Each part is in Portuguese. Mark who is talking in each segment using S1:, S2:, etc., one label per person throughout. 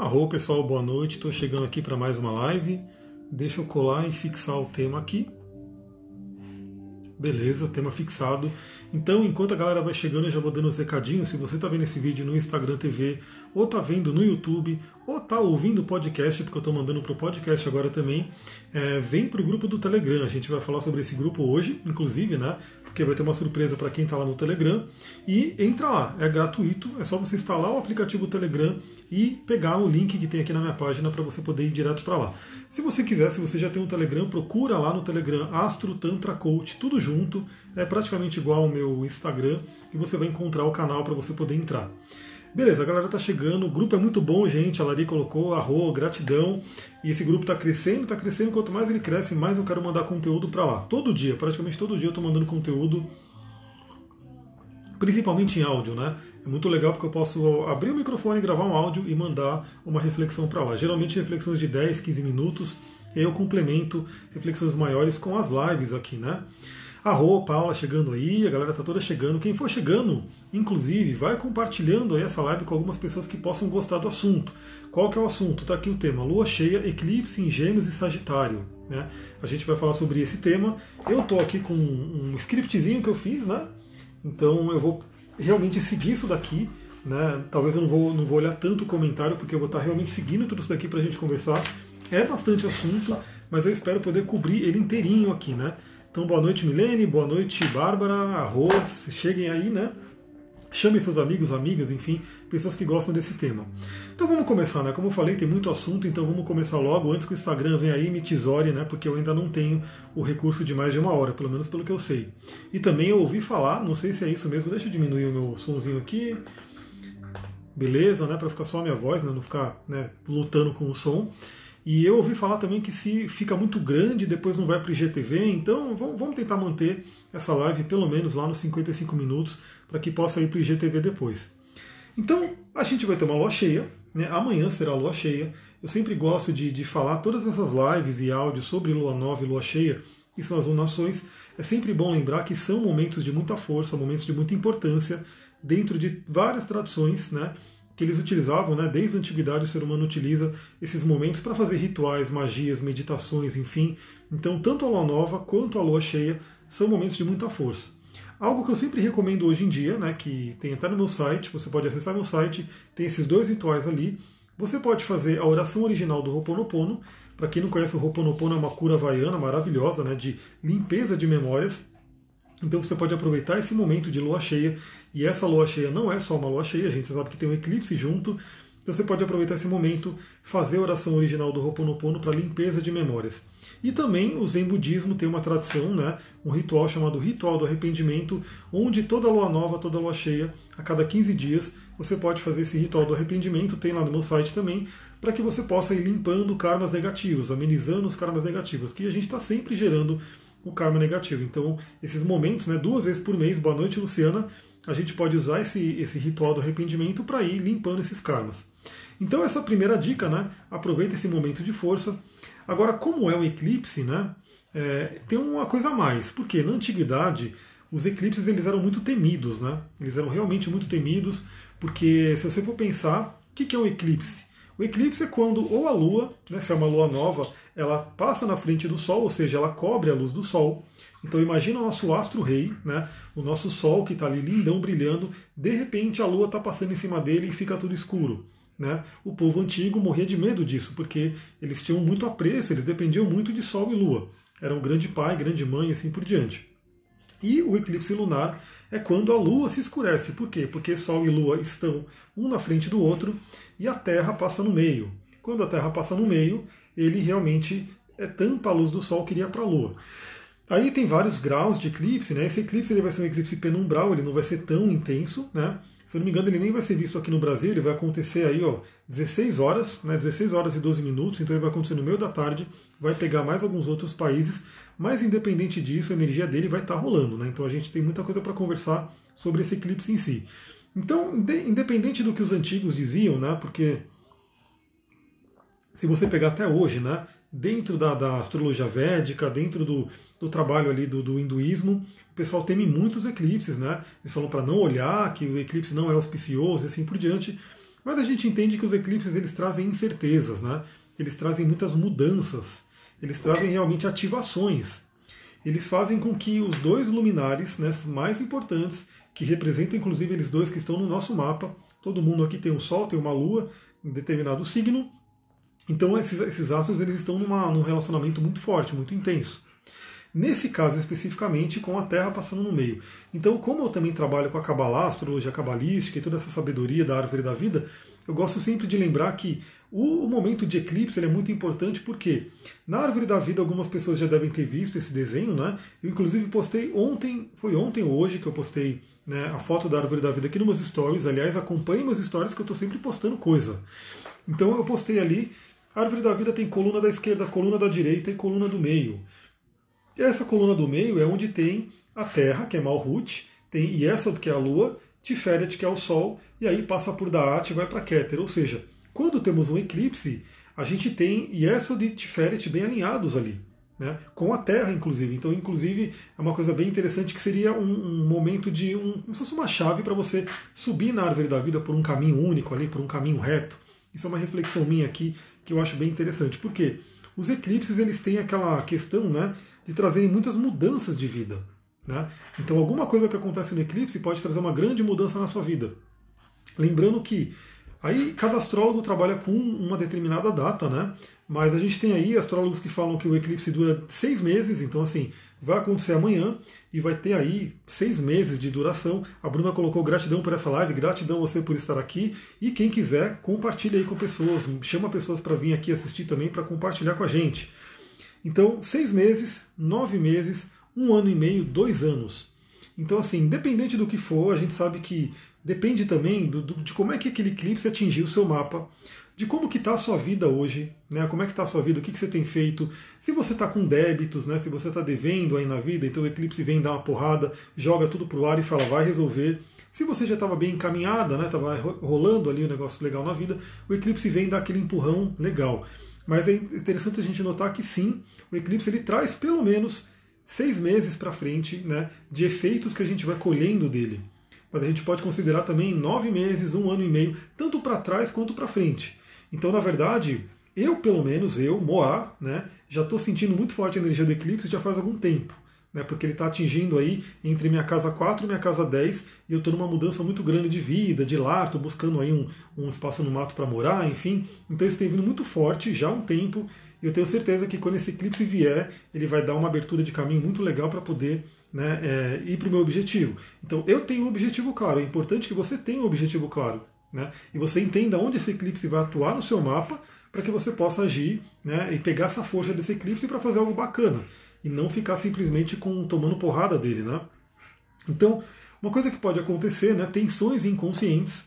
S1: Arro pessoal, boa noite. Estou chegando aqui para mais uma live. Deixa eu colar e fixar o tema aqui. Beleza, tema fixado. Então, enquanto a galera vai chegando, eu já vou dando os recadinhos. Se você está vendo esse vídeo no Instagram TV, ou está vendo no YouTube, ou está ouvindo o podcast, porque eu estou mandando para o podcast agora também, é, vem para o grupo do Telegram. A gente vai falar sobre esse grupo hoje, inclusive, né? Porque vai ter uma surpresa para quem está lá no Telegram. E entra lá, é gratuito, é só você instalar o aplicativo Telegram e pegar o link que tem aqui na minha página para você poder ir direto para lá. Se você quiser, se você já tem um Telegram, procura lá no Telegram Astro Tantra Coach, tudo junto, é praticamente igual ao meu Instagram e você vai encontrar o canal para você poder entrar. Beleza, a galera tá chegando, o grupo é muito bom, gente. A Lari colocou, arro, gratidão. E esse grupo tá crescendo, tá crescendo. Quanto mais ele cresce, mais eu quero mandar conteúdo para lá. Todo dia, praticamente todo dia eu tô mandando conteúdo, principalmente em áudio, né? É muito legal porque eu posso abrir o microfone, gravar um áudio e mandar uma reflexão para lá. Geralmente reflexões de 10, 15 minutos. E eu complemento reflexões maiores com as lives aqui, né? Arro, Paula chegando aí, a galera tá toda chegando. Quem for chegando, inclusive, vai compartilhando aí essa live com algumas pessoas que possam gostar do assunto. Qual que é o assunto? Tá aqui o tema: Lua cheia, eclipse em Gêmeos e Sagitário. Né? A gente vai falar sobre esse tema. Eu tô aqui com um scriptzinho que eu fiz, né? Então eu vou realmente seguir isso daqui. Né? Talvez eu não vou, não vou olhar tanto o comentário, porque eu vou estar realmente seguindo tudo isso daqui para a gente conversar. É bastante assunto, mas eu espero poder cobrir ele inteirinho aqui, né? Então, boa noite, Milene, boa noite, Bárbara, Arroz, cheguem aí, né? Chame seus amigos, amigas, enfim, pessoas que gostam desse tema. Então vamos começar, né? Como eu falei, tem muito assunto, então vamos começar logo antes que o Instagram venha aí e me tesoure, né? Porque eu ainda não tenho o recurso de mais de uma hora, pelo menos pelo que eu sei. E também eu ouvi falar, não sei se é isso mesmo, deixa eu diminuir o meu somzinho aqui. Beleza, né? Para ficar só a minha voz, né? Não ficar né, lutando com o som. E eu ouvi falar também que se fica muito grande, depois não vai para o IGTV, então vamos tentar manter essa live pelo menos lá nos 55 minutos, para que possa ir para o IGTV depois. Então, a gente vai ter uma lua cheia, né? amanhã será lua cheia. Eu sempre gosto de, de falar todas essas lives e áudios sobre lua nova e lua cheia, que são as lunações. É sempre bom lembrar que são momentos de muita força, momentos de muita importância dentro de várias tradições, né? Que eles utilizavam, né, desde a antiguidade o ser humano utiliza esses momentos para fazer rituais, magias, meditações, enfim. Então, tanto a lua nova quanto a lua cheia são momentos de muita força. Algo que eu sempre recomendo hoje em dia, né, que tem até no meu site, você pode acessar meu site, tem esses dois rituais ali. Você pode fazer a oração original do Ho'oponopono. Para quem não conhece, o Ho'oponopono é uma cura havaiana maravilhosa, né, de limpeza de memórias. Então você pode aproveitar esse momento de lua cheia, e essa lua cheia não é só uma lua cheia, gente. Sabe que tem um eclipse junto, então você pode aproveitar esse momento, fazer a oração original do Ho'oponopono para limpeza de memórias. E também o Zen Budismo tem uma tradição, né, um ritual chamado Ritual do Arrependimento, onde toda lua nova, toda lua cheia, a cada 15 dias, você pode fazer esse ritual do arrependimento, tem lá no meu site também, para que você possa ir limpando karmas negativos, amenizando os karmas negativos, que a gente está sempre gerando o karma negativo. Então, esses momentos, né, duas vezes por mês, boa noite, Luciana, a gente pode usar esse, esse ritual do arrependimento para ir limpando esses karmas. Então, essa primeira dica, né, aproveita esse momento de força. Agora, como é um eclipse, né, é, tem uma coisa a mais, porque na antiguidade os eclipses eles eram muito temidos, né? Eles eram realmente muito temidos, porque se você for pensar, o que é um eclipse? O eclipse é quando ou a Lua, né, se é uma Lua nova, ela passa na frente do Sol, ou seja, ela cobre a luz do Sol. Então imagina o nosso astro rei, né, o nosso Sol que está ali lindão brilhando, de repente a Lua está passando em cima dele e fica tudo escuro. Né? O povo antigo morria de medo disso, porque eles tinham muito apreço, eles dependiam muito de Sol e Lua. Era um grande pai, grande mãe assim por diante. E o eclipse lunar é quando a Lua se escurece. Por quê? Porque Sol e Lua estão um na frente do outro e a Terra passa no meio. Quando a Terra passa no meio, ele realmente é, tampa a luz do Sol que iria para a Lua. Aí tem vários graus de eclipse, né? Esse eclipse ele vai ser um eclipse penumbral, ele não vai ser tão intenso, né? Se eu não me engano, ele nem vai ser visto aqui no Brasil, ele vai acontecer aí, ó, 16 horas, né? 16 horas e 12 minutos, então ele vai acontecer no meio da tarde, vai pegar mais alguns outros países, mas independente disso, a energia dele vai estar tá rolando, né? Então a gente tem muita coisa para conversar sobre esse eclipse em si. Então, independente do que os antigos diziam, né? Porque se você pegar até hoje, né, dentro da, da astrologia védica, dentro do, do trabalho ali do, do, hinduísmo, o pessoal teme muitos eclipses, né? Eles falam para não olhar, que o eclipse não é auspicioso e assim por diante. Mas a gente entende que os eclipses eles trazem incertezas, né? Eles trazem muitas mudanças, eles trazem realmente ativações. Eles fazem com que os dois luminares né, mais importantes, que representam inclusive eles dois que estão no nosso mapa, todo mundo aqui tem um Sol, tem uma Lua, em determinado signo. Então esses, esses astros eles estão numa, num relacionamento muito forte, muito intenso. Nesse caso especificamente, com a Terra passando no meio. Então, como eu também trabalho com a Kabbalah, astrologia cabalística e toda essa sabedoria da árvore da vida, eu gosto sempre de lembrar que o, momento de eclipse é muito importante porque na árvore da vida algumas pessoas já devem ter visto esse desenho, né? Eu inclusive postei ontem, foi ontem ou hoje que eu postei né, a foto da árvore da vida aqui nos meus stories. Aliás, acompanhe meus stories que eu estou sempre postando coisa. Então eu postei ali, a árvore da vida tem coluna da esquerda, coluna da direita e coluna do meio. E essa coluna do meio é onde tem a Terra, que é Malhut, tem Yesod, que é a Lua, Tiferet, que é o Sol, e aí passa por Daat e vai para Keter. Ou seja, quando temos um eclipse, a gente tem Yesod e Tiferet bem alinhados ali. Né, com a Terra, inclusive. Então, inclusive, é uma coisa bem interessante que seria um, um momento de um, como se fosse uma chave para você subir na árvore da vida por um caminho único ali, por um caminho reto. Isso é uma reflexão minha aqui que eu acho bem interessante. Por quê? Os eclipses eles têm aquela questão, né, de trazerem muitas mudanças de vida. Né? Então, alguma coisa que acontece no eclipse pode trazer uma grande mudança na sua vida. Lembrando que aí cada astrólogo trabalha com uma determinada data, né? Mas a gente tem aí astrólogos que falam que o eclipse dura seis meses, então assim, vai acontecer amanhã e vai ter aí seis meses de duração. A Bruna colocou gratidão por essa live, gratidão você por estar aqui. E quem quiser, compartilhe aí com pessoas, chama pessoas para vir aqui assistir também para compartilhar com a gente. Então, seis meses, nove meses, um ano e meio, dois anos. Então, assim, independente do que for, a gente sabe que depende também do, do, de como é que aquele eclipse atingiu o seu mapa, de como que está a sua vida hoje, né? Como é que está a sua vida, o que, que você tem feito, se você está com débitos, né? Se você está devendo aí na vida, então o eclipse vem dar uma porrada, joga tudo pro ar e fala, vai resolver. Se você já estava bem encaminhada, né? Estava rolando ali um negócio legal na vida, o eclipse vem dar aquele empurrão legal. Mas é interessante a gente notar que sim, o eclipse ele traz pelo menos seis meses para frente né, de efeitos que a gente vai colhendo dele. Mas a gente pode considerar também nove meses, um ano e meio, tanto para trás quanto para frente. Então, na verdade, eu, pelo menos, eu, Moá, né, já estou sentindo muito forte a energia do eclipse já faz algum tempo né, porque ele está atingindo aí entre minha casa 4 e minha casa 10, e eu estou numa mudança muito grande de vida, de lar, estou buscando aí um, um espaço no mato para morar, enfim. Então isso tem vindo muito forte já há um tempo, e eu tenho certeza que quando esse eclipse vier, ele vai dar uma abertura de caminho muito legal para poder né, é, ir para o meu objetivo. Então eu tenho um objetivo claro, é importante que você tenha um objetivo claro, né, e você entenda onde esse eclipse vai atuar no seu mapa, para que você possa agir né, e pegar essa força desse eclipse para fazer algo bacana e não ficar simplesmente com tomando porrada dele, né? Então, uma coisa que pode acontecer, né, tensões inconscientes.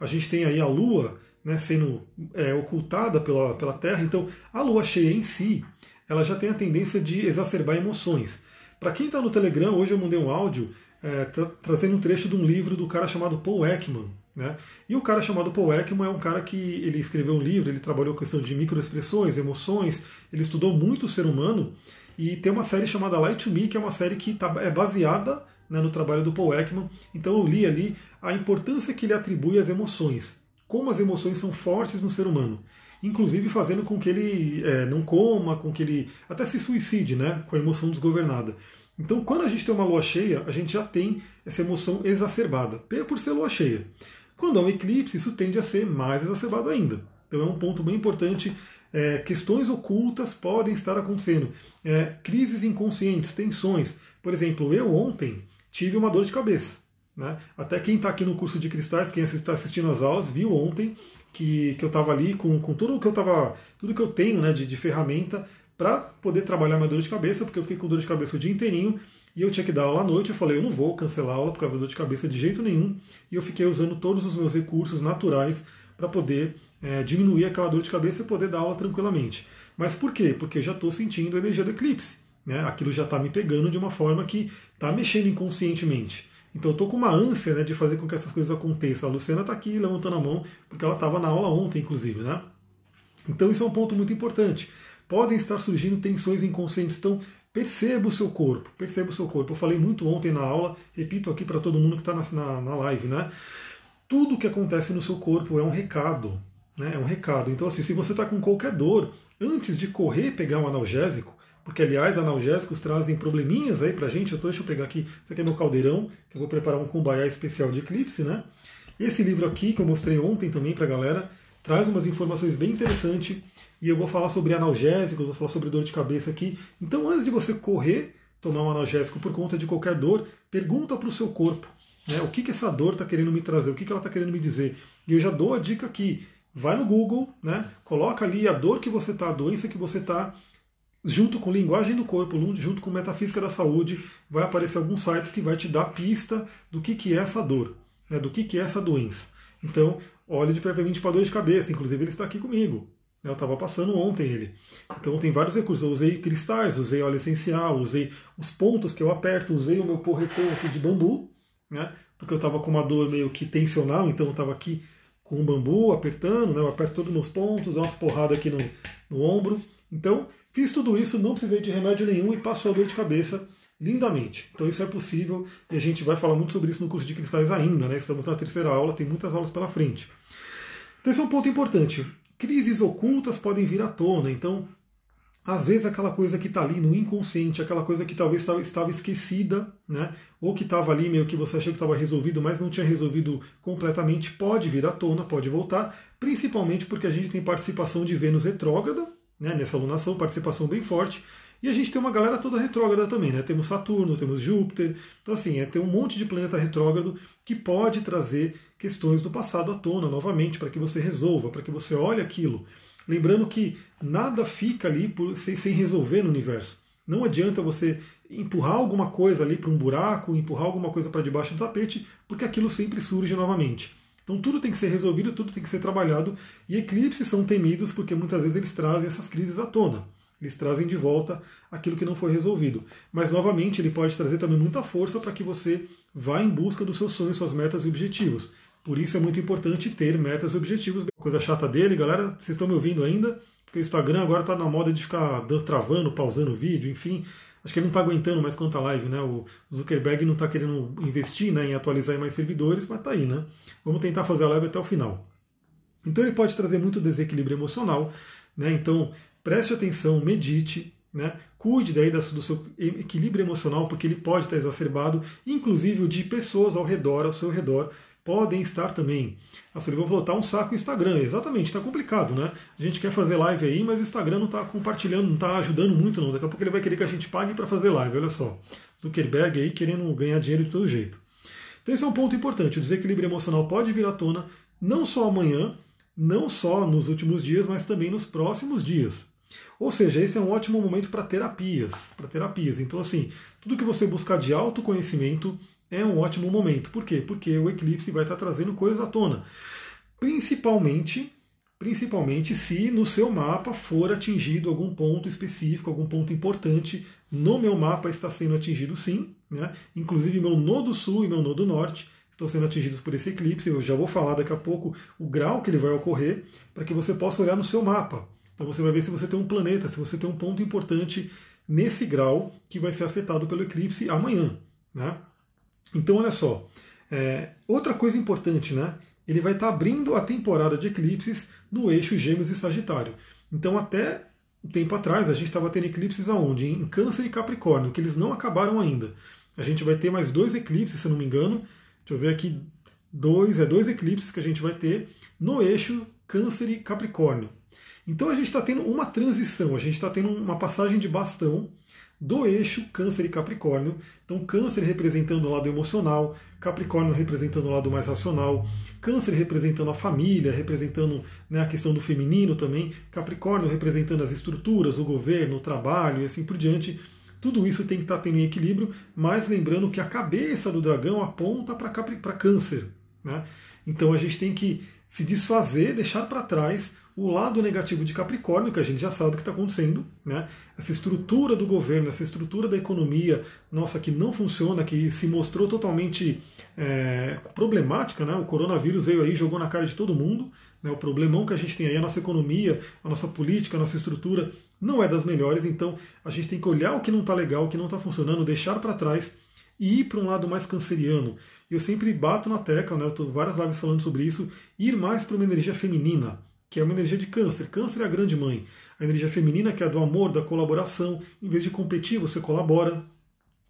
S1: A gente tem aí a Lua né, sendo é, ocultada pela, pela Terra, então a Lua cheia em si, ela já tem a tendência de exacerbar emoções. Para quem está no Telegram, hoje eu mandei um áudio é, tra trazendo um trecho de um livro do cara chamado Paul Ekman. Né? E o cara chamado Paul Ekman é um cara que ele escreveu um livro, ele trabalhou questão de microexpressões, emoções, ele estudou muito o ser humano e tem uma série chamada Light to Me, que é uma série que tá, é baseada né, no trabalho do Paul Ekman. Então eu li ali a importância que ele atribui às emoções, como as emoções são fortes no ser humano. Inclusive fazendo com que ele é, não coma, com que ele até se suicide, né, com a emoção desgovernada. Então, quando a gente tem uma lua cheia, a gente já tem essa emoção exacerbada, por ser lua cheia. Quando há um eclipse, isso tende a ser mais exacerbado ainda. Então, é um ponto bem importante é, questões ocultas podem estar acontecendo, é, crises inconscientes, tensões. Por exemplo, eu ontem tive uma dor de cabeça. Né? Até quem está aqui no curso de cristais, quem está assistindo as aulas, viu ontem que, que eu estava ali com, com tudo que eu tava, tudo que eu tenho né, de, de ferramenta para poder trabalhar minha dor de cabeça, porque eu fiquei com dor de cabeça o dia inteirinho e eu tinha que dar aula à noite. Eu falei, eu não vou cancelar a aula por causa da dor de cabeça de jeito nenhum. E eu fiquei usando todos os meus recursos naturais para poder é, diminuir aquela dor de cabeça e poder dar aula tranquilamente. Mas por quê? Porque eu já estou sentindo a energia do eclipse. Né? Aquilo já está me pegando de uma forma que está mexendo inconscientemente. Então eu estou com uma ânsia né, de fazer com que essas coisas aconteçam. A Luciana está aqui levantando a mão, porque ela estava na aula ontem, inclusive. Né? Então isso é um ponto muito importante. Podem estar surgindo tensões inconscientes. Então perceba o seu corpo, perceba o seu corpo. Eu falei muito ontem na aula, repito aqui para todo mundo que está na, na, live, né? tudo que acontece no seu corpo é um recado. Né? É um recado. Então, assim, se você está com qualquer dor, antes de correr pegar um analgésico, porque aliás analgésicos trazem probleminhas aí pra gente. Então, deixa eu pegar aqui, esse aqui é meu caldeirão, que eu vou preparar um kumbaya especial de eclipse, né? Esse livro aqui, que eu mostrei ontem também pra galera, traz umas informações bem interessantes e eu vou falar sobre analgésicos, vou falar sobre dor de cabeça aqui. Então, antes de você correr, tomar um analgésico por conta de qualquer dor, pergunta para o seu corpo né, o que, que essa dor está querendo me trazer, o que, que ela está querendo me dizer. E eu já dou a dica aqui. Vai no Google, né, coloca ali a dor que você está, a doença que você está, junto com linguagem do corpo, junto com metafísica da saúde, vai aparecer alguns sites que vai te dar pista do que, que é essa dor, né, do que, que é essa doença. Então, olhe de previamente para dor de cabeça, inclusive ele está aqui comigo. Eu estava passando ontem ele. Então tem vários recursos. Eu usei cristais, usei óleo essencial, usei os pontos que eu aperto, usei o meu porretão aqui de bambu, né? Porque eu estava com uma dor meio que tensional, então eu estava aqui com um bambu apertando, né? Eu aperto todos os meus pontos, dou umas porradas aqui no, no ombro. Então, fiz tudo isso, não precisei de remédio nenhum e passou a dor de cabeça lindamente. Então isso é possível e a gente vai falar muito sobre isso no curso de cristais ainda, né? Estamos na terceira aula, tem muitas aulas pela frente. Então esse é um ponto importante crises ocultas podem vir à tona. Então, às vezes aquela coisa que está ali no inconsciente, aquela coisa que talvez estava esquecida, né? ou que estava ali meio que você achou que estava resolvido, mas não tinha resolvido completamente, pode vir à tona, pode voltar, principalmente porque a gente tem participação de Vênus retrógrada, né? nessa alunação, participação bem forte, e a gente tem uma galera toda retrógrada também, né? Temos Saturno, temos Júpiter. Então, assim, é, tem um monte de planeta retrógrado que pode trazer questões do passado à tona novamente, para que você resolva, para que você olhe aquilo. Lembrando que nada fica ali por, sem, sem resolver no universo. Não adianta você empurrar alguma coisa ali para um buraco, empurrar alguma coisa para debaixo do tapete, porque aquilo sempre surge novamente. Então tudo tem que ser resolvido, tudo tem que ser trabalhado, e eclipses são temidos porque muitas vezes eles trazem essas crises à tona. Eles trazem de volta aquilo que não foi resolvido. Mas, novamente, ele pode trazer também muita força para que você vá em busca dos seus sonhos, suas metas e objetivos. Por isso é muito importante ter metas e objetivos. Coisa chata dele, galera, vocês estão me ouvindo ainda? Porque o Instagram agora está na moda de ficar travando, pausando o vídeo, enfim. Acho que ele não está aguentando mais quanto a live, né? O Zuckerberg não está querendo investir né, em atualizar mais servidores, mas está aí, né? Vamos tentar fazer a live até o final. Então ele pode trazer muito desequilíbrio emocional, né? Então preste atenção, medite, né? cuide daí do seu equilíbrio emocional, porque ele pode estar exacerbado, inclusive o de pessoas ao redor, ao seu redor, podem estar também. A Sullivan falou, tá um saco o Instagram. Exatamente, está complicado, né? A gente quer fazer live aí, mas o Instagram não está compartilhando, não está ajudando muito, não. Daqui a pouco ele vai querer que a gente pague para fazer live, olha só. Zuckerberg aí querendo ganhar dinheiro de todo jeito. Então esse é um ponto importante. O desequilíbrio emocional pode vir à tona, não só amanhã, não só nos últimos dias, mas também nos próximos dias. Ou seja, esse é um ótimo momento para terapias, para terapias. Então, assim, tudo que você buscar de autoconhecimento é um ótimo momento. Por quê? Porque o eclipse vai estar trazendo coisas à tona. Principalmente, principalmente se no seu mapa for atingido algum ponto específico, algum ponto importante. No meu mapa está sendo atingido sim, né? Inclusive meu nodo sul e meu nodo norte estão sendo atingidos por esse eclipse. Eu já vou falar daqui a pouco o grau que ele vai ocorrer, para que você possa olhar no seu mapa. Então você vai ver se você tem um planeta, se você tem um ponto importante nesse grau que vai ser afetado pelo eclipse amanhã. Né? Então olha só, é, outra coisa importante, né? Ele vai estar tá abrindo a temporada de eclipses no eixo Gêmeos e Sagitário. Então até um tempo atrás a gente estava tendo eclipses aonde? Em Câncer e Capricórnio, que eles não acabaram ainda. A gente vai ter mais dois eclipses, se eu não me engano. Deixa eu ver aqui, dois, é dois eclipses que a gente vai ter no eixo Câncer e Capricórnio. Então a gente está tendo uma transição, a gente está tendo uma passagem de bastão do eixo Câncer e Capricórnio. Então, Câncer representando o lado emocional, Capricórnio representando o lado mais racional, Câncer representando a família, representando né, a questão do feminino também, Capricórnio representando as estruturas, o governo, o trabalho e assim por diante. Tudo isso tem que estar tá tendo em equilíbrio, mas lembrando que a cabeça do dragão aponta para Câncer. Né? Então a gente tem que se desfazer, deixar para trás o lado negativo de Capricórnio, que a gente já sabe o que está acontecendo, né? essa estrutura do governo, essa estrutura da economia, nossa, que não funciona, que se mostrou totalmente é, problemática, né? o coronavírus veio aí jogou na cara de todo mundo, né? o problemão que a gente tem aí, a nossa economia, a nossa política, a nossa estrutura, não é das melhores, então a gente tem que olhar o que não está legal, o que não está funcionando, deixar para trás e ir para um lado mais canceriano. Eu sempre bato na tecla, né, eu estou várias lives falando sobre isso, ir mais para uma energia feminina, que é uma energia de câncer. Câncer é a grande mãe. A energia feminina, que é a do amor, da colaboração. Em vez de competir, você colabora.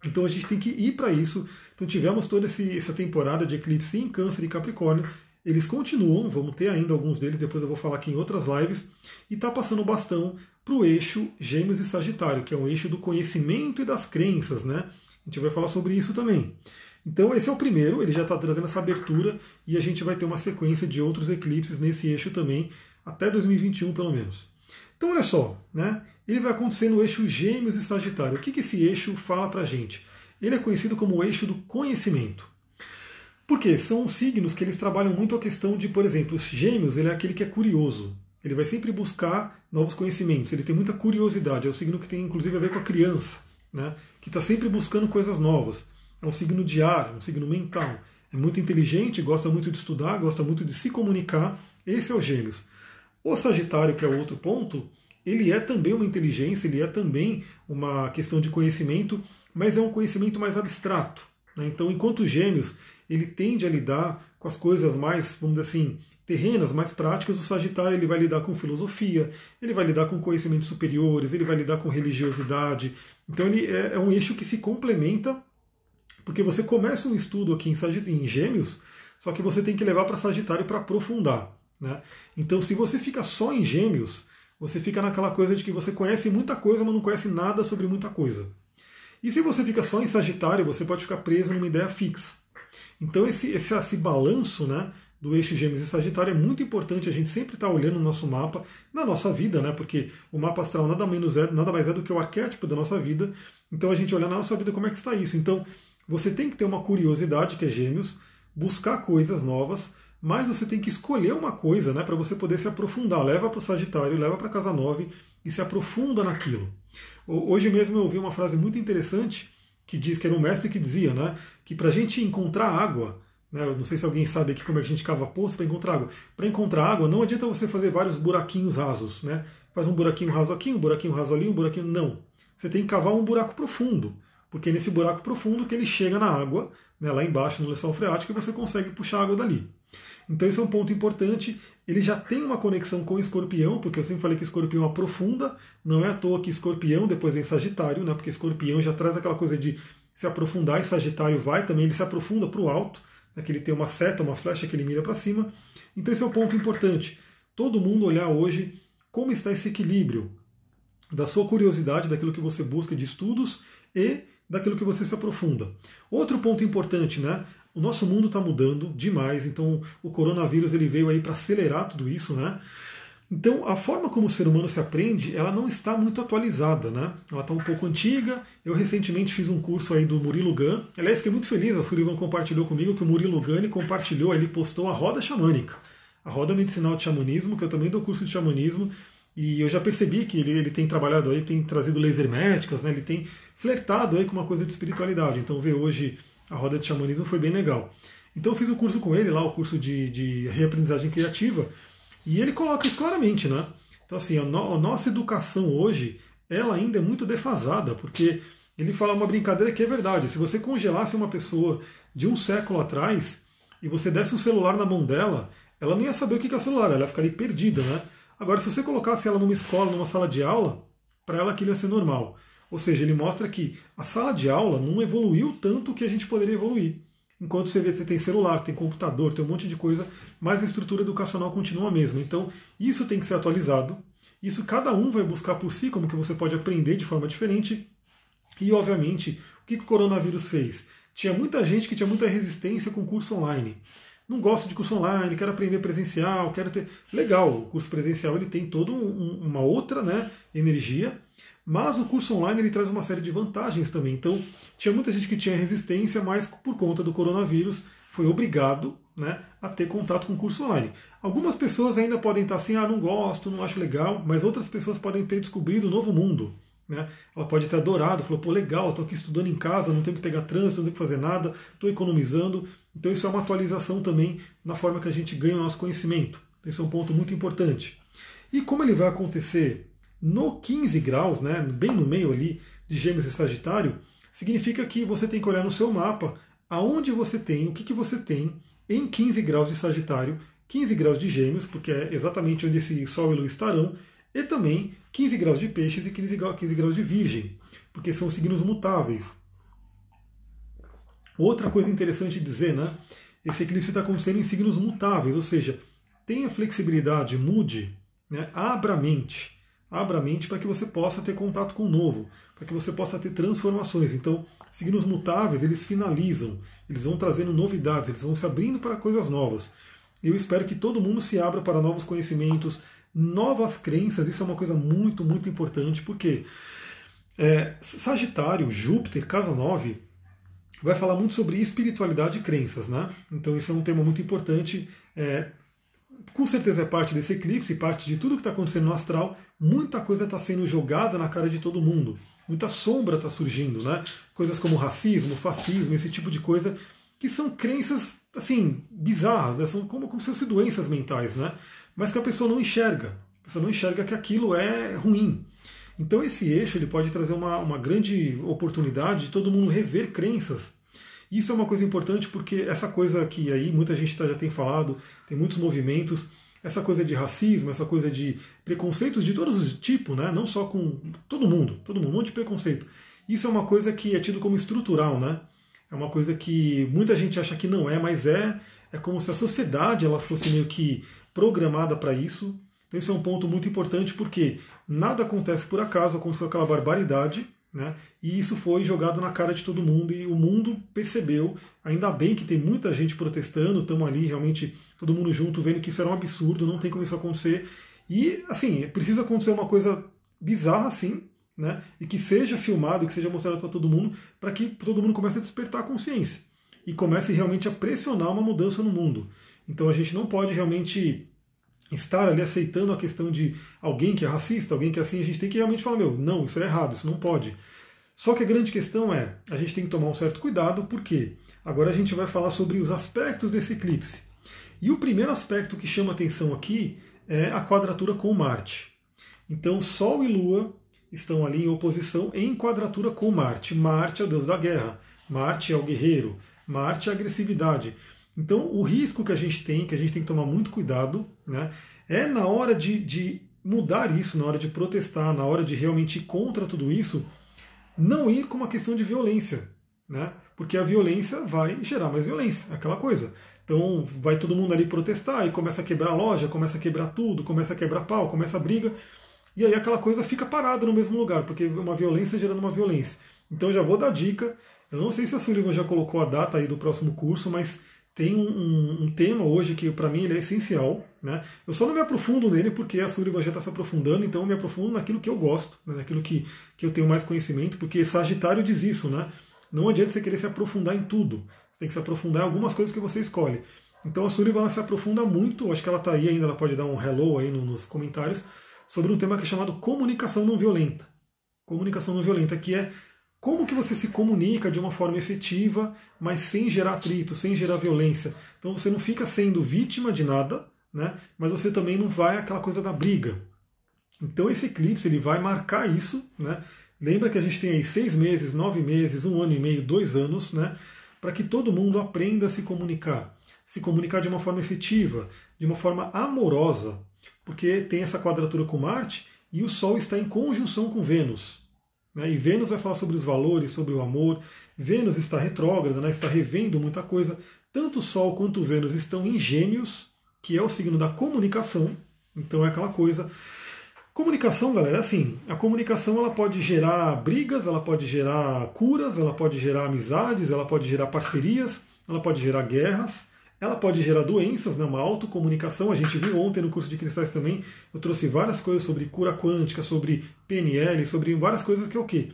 S1: Então a gente tem que ir para isso. Então tivemos toda esse, essa temporada de eclipse em Câncer e Capricórnio. Eles continuam, vamos ter ainda alguns deles, depois eu vou falar aqui em outras lives. E está passando o bastão para o eixo Gêmeos e Sagitário, que é um eixo do conhecimento e das crenças, né? A gente vai falar sobre isso também. Então esse é o primeiro, ele já está trazendo essa abertura e a gente vai ter uma sequência de outros eclipses nesse eixo também, até 2021 pelo menos. Então olha só, né? Ele vai acontecer no eixo Gêmeos e Sagitário. O que, que esse eixo fala para gente? Ele é conhecido como o eixo do conhecimento. Porque são signos que eles trabalham muito a questão de, por exemplo, os gêmeos, ele é aquele que é curioso. Ele vai sempre buscar novos conhecimentos, ele tem muita curiosidade. É o signo que tem inclusive a ver com a criança, né? que está sempre buscando coisas novas. É um signo de ar, é um signo mental. É muito inteligente, gosta muito de estudar, gosta muito de se comunicar. Esse é o Gêmeos. O Sagitário, que é o outro ponto, ele é também uma inteligência, ele é também uma questão de conhecimento, mas é um conhecimento mais abstrato. Né? Então, enquanto o Gêmeos ele tende a lidar com as coisas mais, vamos dizer assim, terrenas, mais práticas, o Sagitário ele vai lidar com filosofia, ele vai lidar com conhecimentos superiores, ele vai lidar com religiosidade. Então ele é, é um eixo que se complementa porque você começa um estudo aqui em Gêmeos, só que você tem que levar para Sagitário para aprofundar. Né? Então, se você fica só em Gêmeos, você fica naquela coisa de que você conhece muita coisa, mas não conhece nada sobre muita coisa. E se você fica só em Sagitário, você pode ficar preso numa ideia fixa. Então, esse, esse, esse balanço né, do eixo Gêmeos e Sagitário é muito importante a gente sempre estar tá olhando no nosso mapa, na nossa vida, né? Porque o mapa astral nada, menos é, nada mais é do que o arquétipo da nossa vida. Então a gente olha na nossa vida como é que está isso. Então você tem que ter uma curiosidade, que é gêmeos, buscar coisas novas, mas você tem que escolher uma coisa né, para você poder se aprofundar. Leva para o Sagitário, leva para Casa 9 e se aprofunda naquilo. Hoje mesmo eu ouvi uma frase muito interessante que diz que era um mestre que dizia né, que para a gente encontrar água, né, eu não sei se alguém sabe aqui como é que a gente cava poço para encontrar água. Para encontrar água, não adianta você fazer vários buraquinhos rasos. Né? Faz um buraquinho raso aqui, um buraquinho raso ali, um buraquinho. Não. Você tem que cavar um buraco profundo porque é nesse buraco profundo que ele chega na água, né, lá embaixo no lençol freático, e você consegue puxar água dali. Então esse é um ponto importante. Ele já tem uma conexão com escorpião, porque eu sempre falei que escorpião aprofunda, não é à toa que escorpião depois vem Sagitário, né, porque escorpião já traz aquela coisa de se aprofundar e Sagitário vai também, ele se aprofunda para o alto, né, que ele tem uma seta, uma flecha que ele mira para cima. Então esse é um ponto importante. Todo mundo olhar hoje como está esse equilíbrio da sua curiosidade, daquilo que você busca de estudos e daquilo que você se aprofunda. Outro ponto importante, né? O nosso mundo está mudando demais, então o coronavírus ele veio aí para acelerar tudo isso, né? Então, a forma como o ser humano se aprende, ela não está muito atualizada, né? Ela está um pouco antiga. Eu recentemente fiz um curso aí do Murilo Gun. Aliás, fiquei muito feliz, a Sullivan compartilhou comigo que o Murilo Gun compartilhou, ele postou a roda xamânica, a roda medicinal de xamanismo, que eu também dou curso de xamanismo. E eu já percebi que ele, ele tem trabalhado aí, tem trazido laser médicas, né? ele tem flertado aí com uma coisa de espiritualidade. Então ver hoje a roda de xamanismo foi bem legal. Então eu fiz o curso com ele lá, o curso de, de reaprendizagem criativa, e ele coloca isso claramente, né? Então assim, a, no, a nossa educação hoje, ela ainda é muito defasada, porque ele fala uma brincadeira que é verdade. Se você congelasse uma pessoa de um século atrás e você desse um celular na mão dela, ela não ia saber o que é o celular, ela ia ficar ali perdida, né? Agora, se você colocasse ela numa escola, numa sala de aula, para ela aquilo ia ser normal. Ou seja, ele mostra que a sala de aula não evoluiu tanto que a gente poderia evoluir. Enquanto você vê você tem celular, tem computador, tem um monte de coisa, mas a estrutura educacional continua a mesma. Então, isso tem que ser atualizado. Isso cada um vai buscar por si, como que você pode aprender de forma diferente. E, obviamente, o que o coronavírus fez? Tinha muita gente que tinha muita resistência com curso online. Não gosto de curso online, quero aprender presencial, quero ter. Legal, o curso presencial ele tem toda um, uma outra né, energia, mas o curso online ele traz uma série de vantagens também. Então, tinha muita gente que tinha resistência, mas por conta do coronavírus foi obrigado né, a ter contato com o curso online. Algumas pessoas ainda podem estar assim, ah, não gosto, não acho legal, mas outras pessoas podem ter descobrido um novo mundo. Né? Ela pode ter adorado, falou, pô, legal, estou aqui estudando em casa, não tenho que pegar trânsito, não tenho que fazer nada, estou economizando. Então isso é uma atualização também na forma que a gente ganha o nosso conhecimento. Então, esse é um ponto muito importante. E como ele vai acontecer no 15 graus, né, bem no meio ali de Gêmeos e Sagitário, significa que você tem que olhar no seu mapa aonde você tem, o que, que você tem em 15 graus de Sagitário, 15 graus de Gêmeos, porque é exatamente onde esse Sol e Lua estarão, e também 15 graus de Peixes e 15 graus de Virgem, porque são signos mutáveis. Outra coisa interessante dizer, né? Esse eclipse está acontecendo em signos mutáveis, ou seja, tenha flexibilidade, mude, né? abra a mente. Abra a mente para que você possa ter contato com o novo, para que você possa ter transformações. Então, signos mutáveis, eles finalizam, eles vão trazendo novidades, eles vão se abrindo para coisas novas. Eu espero que todo mundo se abra para novos conhecimentos, novas crenças. Isso é uma coisa muito, muito importante, porque é, Sagitário, Júpiter, casa 9, vai falar muito sobre espiritualidade e crenças, né? Então, isso é um tema muito importante. É, com certeza é parte desse eclipse, parte de tudo que está acontecendo no astral. Muita coisa está sendo jogada na cara de todo mundo. Muita sombra está surgindo, né? Coisas como racismo, fascismo, esse tipo de coisa, que são crenças, assim, bizarras, né? São como, como se fossem doenças mentais, né? Mas que a pessoa não enxerga. A pessoa não enxerga que aquilo é ruim. Então esse eixo ele pode trazer uma, uma grande oportunidade de todo mundo rever crenças isso é uma coisa importante porque essa coisa que aí muita gente tá, já tem falado, tem muitos movimentos, essa coisa de racismo, essa coisa de preconceitos de todos os tipos, né? não só com todo mundo, todo mundo, um monte de preconceito. Isso é uma coisa que é tido como estrutural, né? É uma coisa que muita gente acha que não é, mas é. É como se a sociedade ela fosse meio que programada para isso. Então é um ponto muito importante porque nada acontece por acaso, aconteceu aquela barbaridade, né? E isso foi jogado na cara de todo mundo e o mundo percebeu. Ainda bem que tem muita gente protestando, estamos ali realmente todo mundo junto vendo que isso era um absurdo, não tem como isso acontecer. E assim, precisa acontecer uma coisa bizarra assim, né? E que seja filmado, que seja mostrado para todo mundo, para que todo mundo comece a despertar a consciência e comece realmente a pressionar uma mudança no mundo. Então a gente não pode realmente estar ali aceitando a questão de alguém que é racista, alguém que é assim, a gente tem que realmente falar, meu, não, isso é errado, isso não pode. Só que a grande questão é, a gente tem que tomar um certo cuidado, porque agora a gente vai falar sobre os aspectos desse eclipse. E o primeiro aspecto que chama atenção aqui é a quadratura com Marte. Então, Sol e Lua estão ali em oposição em quadratura com Marte. Marte é o deus da guerra, Marte é o guerreiro, Marte é agressividade. Então, o risco que a gente tem, que a gente tem que tomar muito cuidado, né, é na hora de, de mudar isso, na hora de protestar, na hora de realmente ir contra tudo isso, não ir com uma questão de violência, né? Porque a violência vai gerar mais violência, aquela coisa. Então vai todo mundo ali protestar e começa a quebrar a loja, começa a quebrar tudo, começa a quebrar pau, começa a briga. E aí aquela coisa fica parada no mesmo lugar, porque uma violência gerando uma violência. Então já vou dar dica. Eu não sei se a Sullivan já colocou a data aí do próximo curso, mas tem um, um, um tema hoje que para mim ele é essencial. Né? Eu só não me aprofundo nele porque a Sullivan já está se aprofundando, então eu me aprofundo naquilo que eu gosto, né? naquilo que, que eu tenho mais conhecimento, porque Sagitário diz isso, né? Não adianta você querer se aprofundar em tudo. Você tem que se aprofundar em algumas coisas que você escolhe. Então a Sullivan se aprofunda muito, acho que ela está aí ainda, ela pode dar um hello aí nos comentários, sobre um tema que é chamado comunicação não violenta. Comunicação não violenta, que é como que você se comunica de uma forma efetiva, mas sem gerar atrito, sem gerar violência. Então você não fica sendo vítima de nada, né? mas você também não vai aquela coisa da briga. Então esse eclipse ele vai marcar isso. Né? Lembra que a gente tem aí seis meses, nove meses, um ano e meio, dois anos, né? para que todo mundo aprenda a se comunicar. Se comunicar de uma forma efetiva, de uma forma amorosa, porque tem essa quadratura com Marte e o Sol está em conjunção com Vênus. Né? E Vênus vai falar sobre os valores, sobre o amor. Vênus está retrógrada, né? está revendo muita coisa. Tanto o Sol quanto Vênus estão em Gêmeos, que é o signo da comunicação. Então é aquela coisa. Comunicação, galera, é assim, a comunicação ela pode gerar brigas, ela pode gerar curas, ela pode gerar amizades, ela pode gerar parcerias, ela pode gerar guerras, ela pode gerar doenças, né, uma autocomunicação. A gente viu ontem no curso de cristais também, eu trouxe várias coisas sobre cura quântica, sobre PNL, sobre várias coisas que é o quê?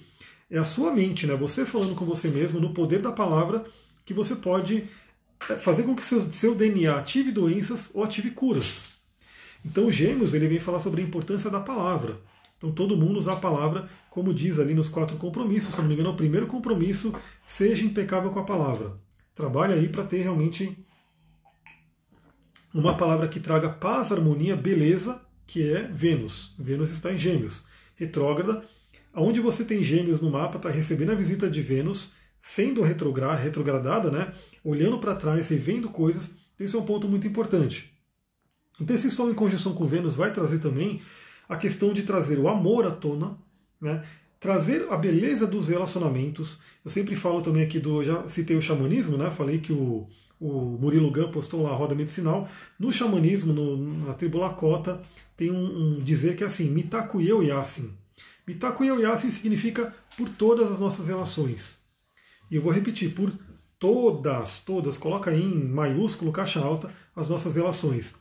S1: É a sua mente, né? Você falando com você mesmo, no poder da palavra, que você pode é, fazer com que seu, seu DNA ative doenças ou ative curas. Então o Gêmeos ele vem falar sobre a importância da palavra. Então todo mundo usa a palavra, como diz ali nos quatro compromissos, se não me engano, é o primeiro compromisso, seja impecável com a palavra. Trabalhe aí para ter realmente uma palavra que traga paz, harmonia, beleza, que é Vênus. Vênus está em Gêmeos. Retrógrada. onde você tem gêmeos no mapa, está recebendo a visita de Vênus, sendo retrogradada, né? olhando para trás e vendo coisas, isso é um ponto muito importante. Então esse Sol em conjunção com Vênus vai trazer também a questão de trazer o amor à tona, né? trazer a beleza dos relacionamentos. Eu sempre falo também aqui do. Já citei o xamanismo, né? Falei que o, o Murilo Gun postou lá a roda medicinal. No xamanismo, no, na tribo Lakota, tem um, um dizer que é assim: Mitakuyo Yasin. Significa por todas as nossas relações. E eu vou repetir, por todas, todas, coloca aí em maiúsculo, caixa alta, as nossas relações.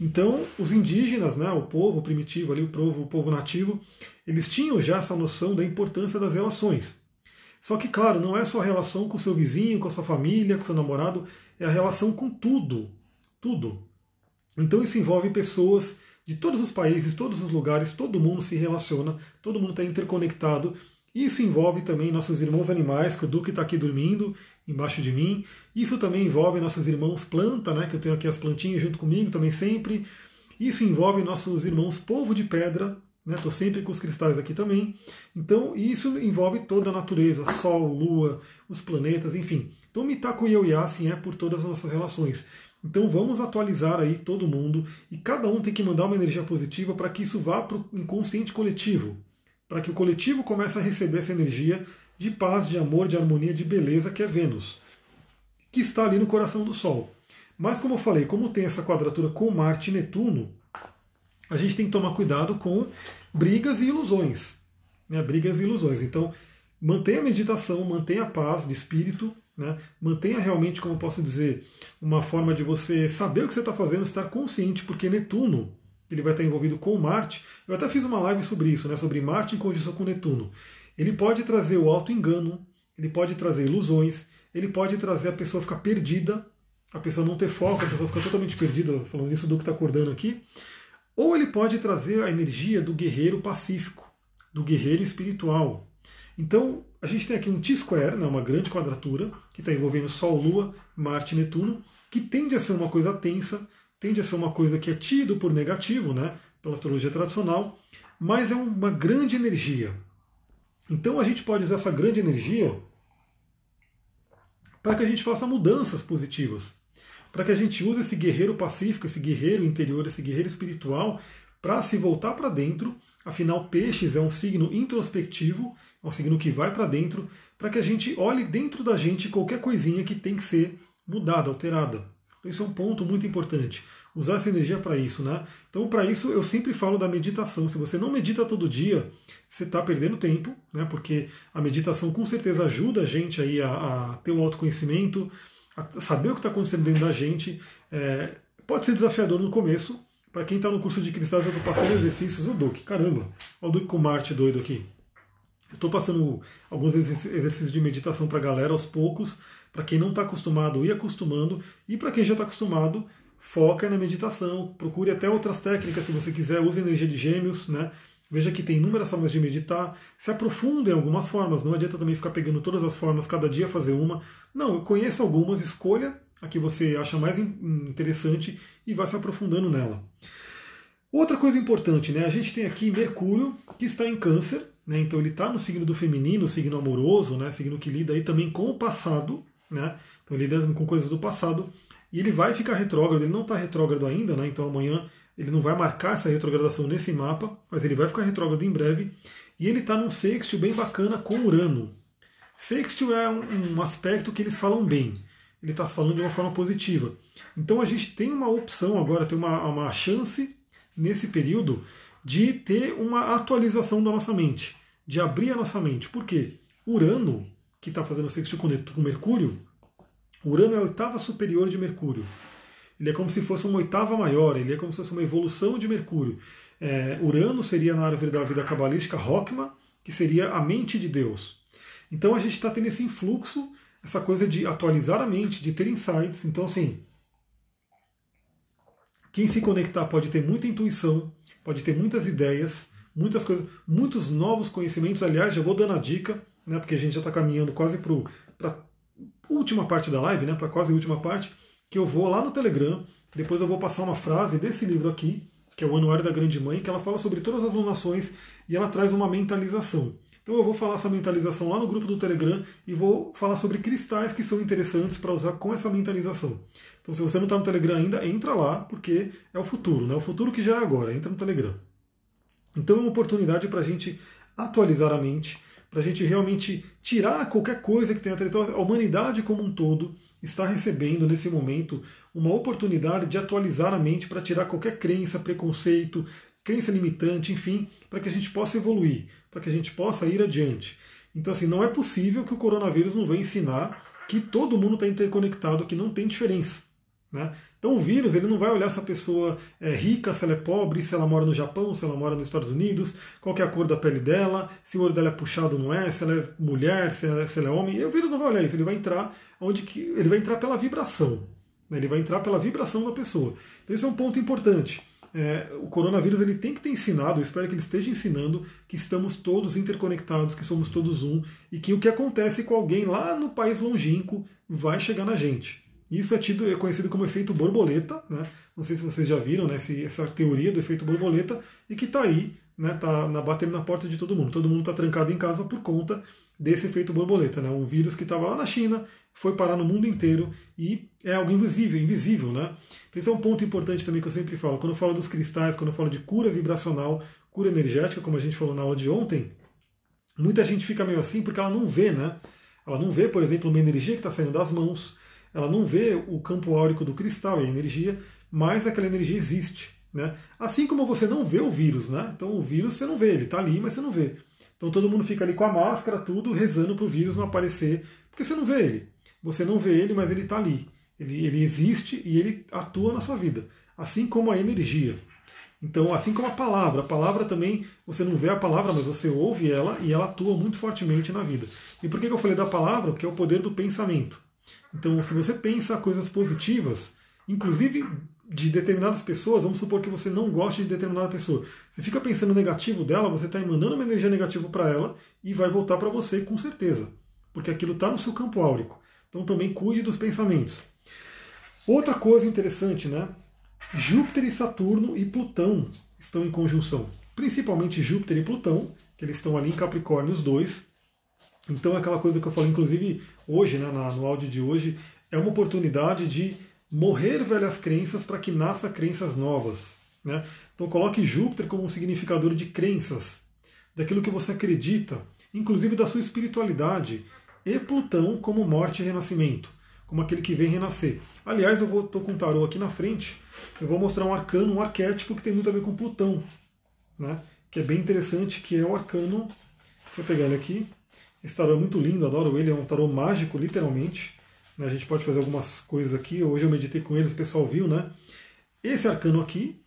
S1: Então, os indígenas, né, o povo primitivo ali, o povo, o povo nativo, eles tinham já essa noção da importância das relações. Só que, claro, não é só relação com o seu vizinho, com a sua família, com o seu namorado, é a relação com tudo. Tudo. Então isso envolve pessoas de todos os países, todos os lugares, todo mundo se relaciona, todo mundo está interconectado. Isso envolve também nossos irmãos animais, que o Duque está aqui dormindo embaixo de mim. Isso também envolve nossos irmãos planta, né, que eu tenho aqui as plantinhas junto comigo também sempre. Isso envolve nossos irmãos polvo de pedra, Estou né, sempre com os cristais aqui também. Então, isso envolve toda a natureza, Sol, Lua, os planetas, enfim. Então, Mitaku Yasin é por todas as nossas relações. Então, vamos atualizar aí todo mundo e cada um tem que mandar uma energia positiva para que isso vá para o inconsciente coletivo, para que o coletivo comece a receber essa energia de paz, de amor, de harmonia, de beleza, que é Vênus, que está ali no coração do Sol. Mas, como eu falei, como tem essa quadratura com Marte e Netuno, a gente tem que tomar cuidado com brigas e ilusões. Né? Brigas e ilusões. Então, mantenha a meditação, mantenha a paz de espírito, né? mantenha realmente, como posso dizer, uma forma de você saber o que você está fazendo, estar consciente, porque Netuno ele vai estar envolvido com Marte. Eu até fiz uma live sobre isso, né? sobre Marte em conjunção com Netuno. Ele pode trazer o auto-engano, ele pode trazer ilusões, ele pode trazer a pessoa ficar perdida, a pessoa não ter foco, a pessoa ficar totalmente perdida, falando isso do que está acordando aqui. Ou ele pode trazer a energia do guerreiro pacífico, do guerreiro espiritual. Então, a gente tem aqui um T-square, né, uma grande quadratura, que está envolvendo Sol, Lua, Marte e Netuno, que tende a ser uma coisa tensa, tende a ser uma coisa que é tido por negativo, né, pela astrologia tradicional, mas é uma grande energia. Então a gente pode usar essa grande energia para que a gente faça mudanças positivas, para que a gente use esse guerreiro pacífico, esse guerreiro interior, esse guerreiro espiritual para se voltar para dentro. Afinal, peixes é um signo introspectivo, é um signo que vai para dentro, para que a gente olhe dentro da gente qualquer coisinha que tem que ser mudada, alterada. Então, isso é um ponto muito importante. Usar essa energia para isso, né? Então, para isso, eu sempre falo da meditação. Se você não medita todo dia, você está perdendo tempo, né? Porque a meditação com certeza ajuda a gente aí a, a ter o autoconhecimento, saber o que está acontecendo dentro da gente. É, pode ser desafiador no começo. Para quem está no curso de cristais, eu estou passando exercícios. O Duque, caramba, olha o Duque com Marte doido aqui. Eu estou passando alguns exercícios de meditação para a galera aos poucos, para quem não está acostumado, ir acostumando, e para quem já está acostumado, foca na meditação, procure até outras técnicas se você quiser, use energia de gêmeos, né? Veja que tem inúmeras formas de meditar, se aprofunde em algumas formas, não adianta também ficar pegando todas as formas, cada dia fazer uma. Não, conheça algumas, escolha a que você acha mais interessante e vá se aprofundando nela. Outra coisa importante, né? A gente tem aqui Mercúrio, que está em câncer, né? Então ele está no signo do feminino, signo amoroso, né? Signo que lida aí também com o passado, né? Então ele lida com coisas do passado. E ele vai ficar retrógrado, ele não está retrógrado ainda, né? Então amanhã ele não vai marcar essa retrogradação nesse mapa, mas ele vai ficar retrógrado em breve. E ele está num sextil bem bacana com Urano. Sextil é um, um aspecto que eles falam bem. Ele está falando de uma forma positiva. Então a gente tem uma opção agora, tem uma, uma chance nesse período de ter uma atualização da nossa mente, de abrir a nossa mente. Por quê? Urano, que está fazendo sextil com Mercúrio, Urano é a oitava superior de Mercúrio. Ele é como se fosse uma oitava maior, ele é como se fosse uma evolução de Mercúrio. É, Urano seria na árvore da vida cabalística Rockma, que seria a mente de Deus. Então a gente está tendo esse influxo, essa coisa de atualizar a mente, de ter insights. Então, assim, quem se conectar pode ter muita intuição, pode ter muitas ideias, muitas coisas, muitos novos conhecimentos. Aliás, já vou dando a dica, né, porque a gente já está caminhando quase para a última parte da live, né, para quase a última parte que eu vou lá no Telegram, depois eu vou passar uma frase desse livro aqui, que é o Anuário da Grande Mãe, que ela fala sobre todas as lunações e ela traz uma mentalização. Então eu vou falar essa mentalização lá no grupo do Telegram e vou falar sobre cristais que são interessantes para usar com essa mentalização. Então se você não está no Telegram ainda, entra lá, porque é o futuro, né? O futuro que já é agora, entra no Telegram. Então é uma oportunidade para a gente atualizar a mente, para a gente realmente tirar qualquer coisa que tenha então, a humanidade como um todo está recebendo nesse momento uma oportunidade de atualizar a mente para tirar qualquer crença, preconceito, crença limitante, enfim, para que a gente possa evoluir, para que a gente possa ir adiante. Então, assim, não é possível que o coronavírus não venha ensinar que todo mundo está interconectado, que não tem diferença. Né? Então o vírus ele não vai olhar se a pessoa é rica, se ela é pobre, se ela mora no Japão, se ela mora nos Estados Unidos, qual é a cor da pele dela, se o olho dela é puxado ou não é, se ela é mulher, se ela, se ela é homem. E o vírus não vai olhar isso, ele vai entrar onde que ele vai entrar pela vibração. Né? Ele vai entrar pela vibração da pessoa. Então isso é um ponto importante. É, o coronavírus ele tem que ter ensinado, eu espero que ele esteja ensinando que estamos todos interconectados, que somos todos um e que o que acontece com alguém lá no país longínquo vai chegar na gente. Isso é, tido, é conhecido como efeito borboleta, né? não sei se vocês já viram né, essa teoria do efeito borboleta, e que está aí, né, tá na, batendo na porta de todo mundo. Todo mundo está trancado em casa por conta desse efeito borboleta. Né? Um vírus que estava lá na China, foi parar no mundo inteiro e é algo invisível, invisível. Né? Então, esse é um ponto importante também que eu sempre falo. Quando eu falo dos cristais, quando eu falo de cura vibracional, cura energética, como a gente falou na aula de ontem, muita gente fica meio assim porque ela não vê, né? Ela não vê, por exemplo, uma energia que está saindo das mãos, ela não vê o campo áurico do cristal e a energia, mas aquela energia existe. Né? Assim como você não vê o vírus, né? Então o vírus você não vê, ele está ali, mas você não vê. Então todo mundo fica ali com a máscara, tudo, rezando para o vírus não aparecer, porque você não vê ele. Você não vê ele, mas ele está ali. Ele, ele existe e ele atua na sua vida. Assim como a energia. Então, assim como a palavra, a palavra também, você não vê a palavra, mas você ouve ela e ela atua muito fortemente na vida. E por que eu falei da palavra? Porque é o poder do pensamento. Então, se você pensa coisas positivas, inclusive de determinadas pessoas, vamos supor que você não goste de determinada pessoa. Você fica pensando negativo dela, você está emanando uma energia negativa para ela e vai voltar para você com certeza, porque aquilo está no seu campo áurico. Então também cuide dos pensamentos. Outra coisa interessante, né? Júpiter e Saturno e Plutão estão em conjunção. Principalmente Júpiter e Plutão, que eles estão ali em Capricórnio os dois. Então é aquela coisa que eu falei, inclusive hoje, né, no áudio de hoje, é uma oportunidade de morrer velhas crenças para que nasça crenças novas. Né? Então coloque Júpiter como um significador de crenças, daquilo que você acredita, inclusive da sua espiritualidade, e Plutão como morte e renascimento, como aquele que vem renascer. Aliás, eu estou com um tarô aqui na frente, eu vou mostrar um arcano, um arquétipo que tem muito a ver com Plutão, né? que é bem interessante, que é o arcano. Deixa eu pegar ele aqui. Esse tarô é muito lindo, adoro ele, é um tarô mágico, literalmente. Né? A gente pode fazer algumas coisas aqui. Hoje eu meditei com eles, o pessoal viu, né? Esse arcano aqui,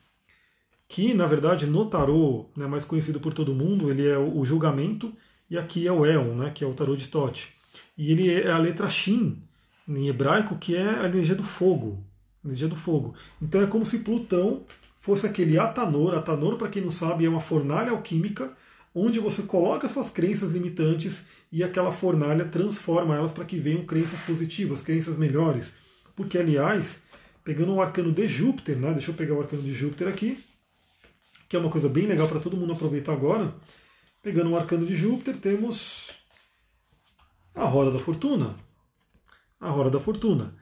S1: que na verdade no tarô, né, mais conhecido por todo mundo, ele é o julgamento, e aqui é o Eon, né, que é o tarô de Tote. E ele é a letra Shin, em hebraico, que é a energia do fogo. Energia do fogo. Então é como se Plutão fosse aquele Atanor. Atanor, para quem não sabe, é uma fornalha alquímica onde você coloca suas crenças limitantes e aquela fornalha transforma elas para que venham crenças positivas, crenças melhores. Porque, aliás, pegando o arcano de Júpiter, né? deixa eu pegar o arcano de Júpiter aqui, que é uma coisa bem legal para todo mundo aproveitar agora. Pegando o arcano de Júpiter, temos a Roda da Fortuna. A Roda da Fortuna.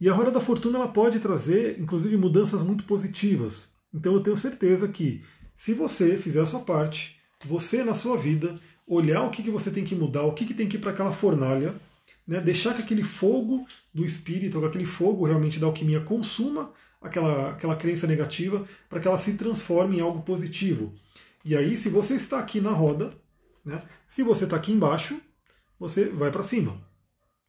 S1: E a Roda da Fortuna ela pode trazer, inclusive, mudanças muito positivas. Então eu tenho certeza que, se você fizer a sua parte, você na sua vida, olhar o que, que você tem que mudar, o que, que tem que ir para aquela fornalha, né, deixar que aquele fogo do espírito, aquele fogo realmente da alquimia consuma aquela, aquela crença negativa para que ela se transforme em algo positivo. E aí, se você está aqui na roda, né, se você está aqui embaixo, você vai para cima.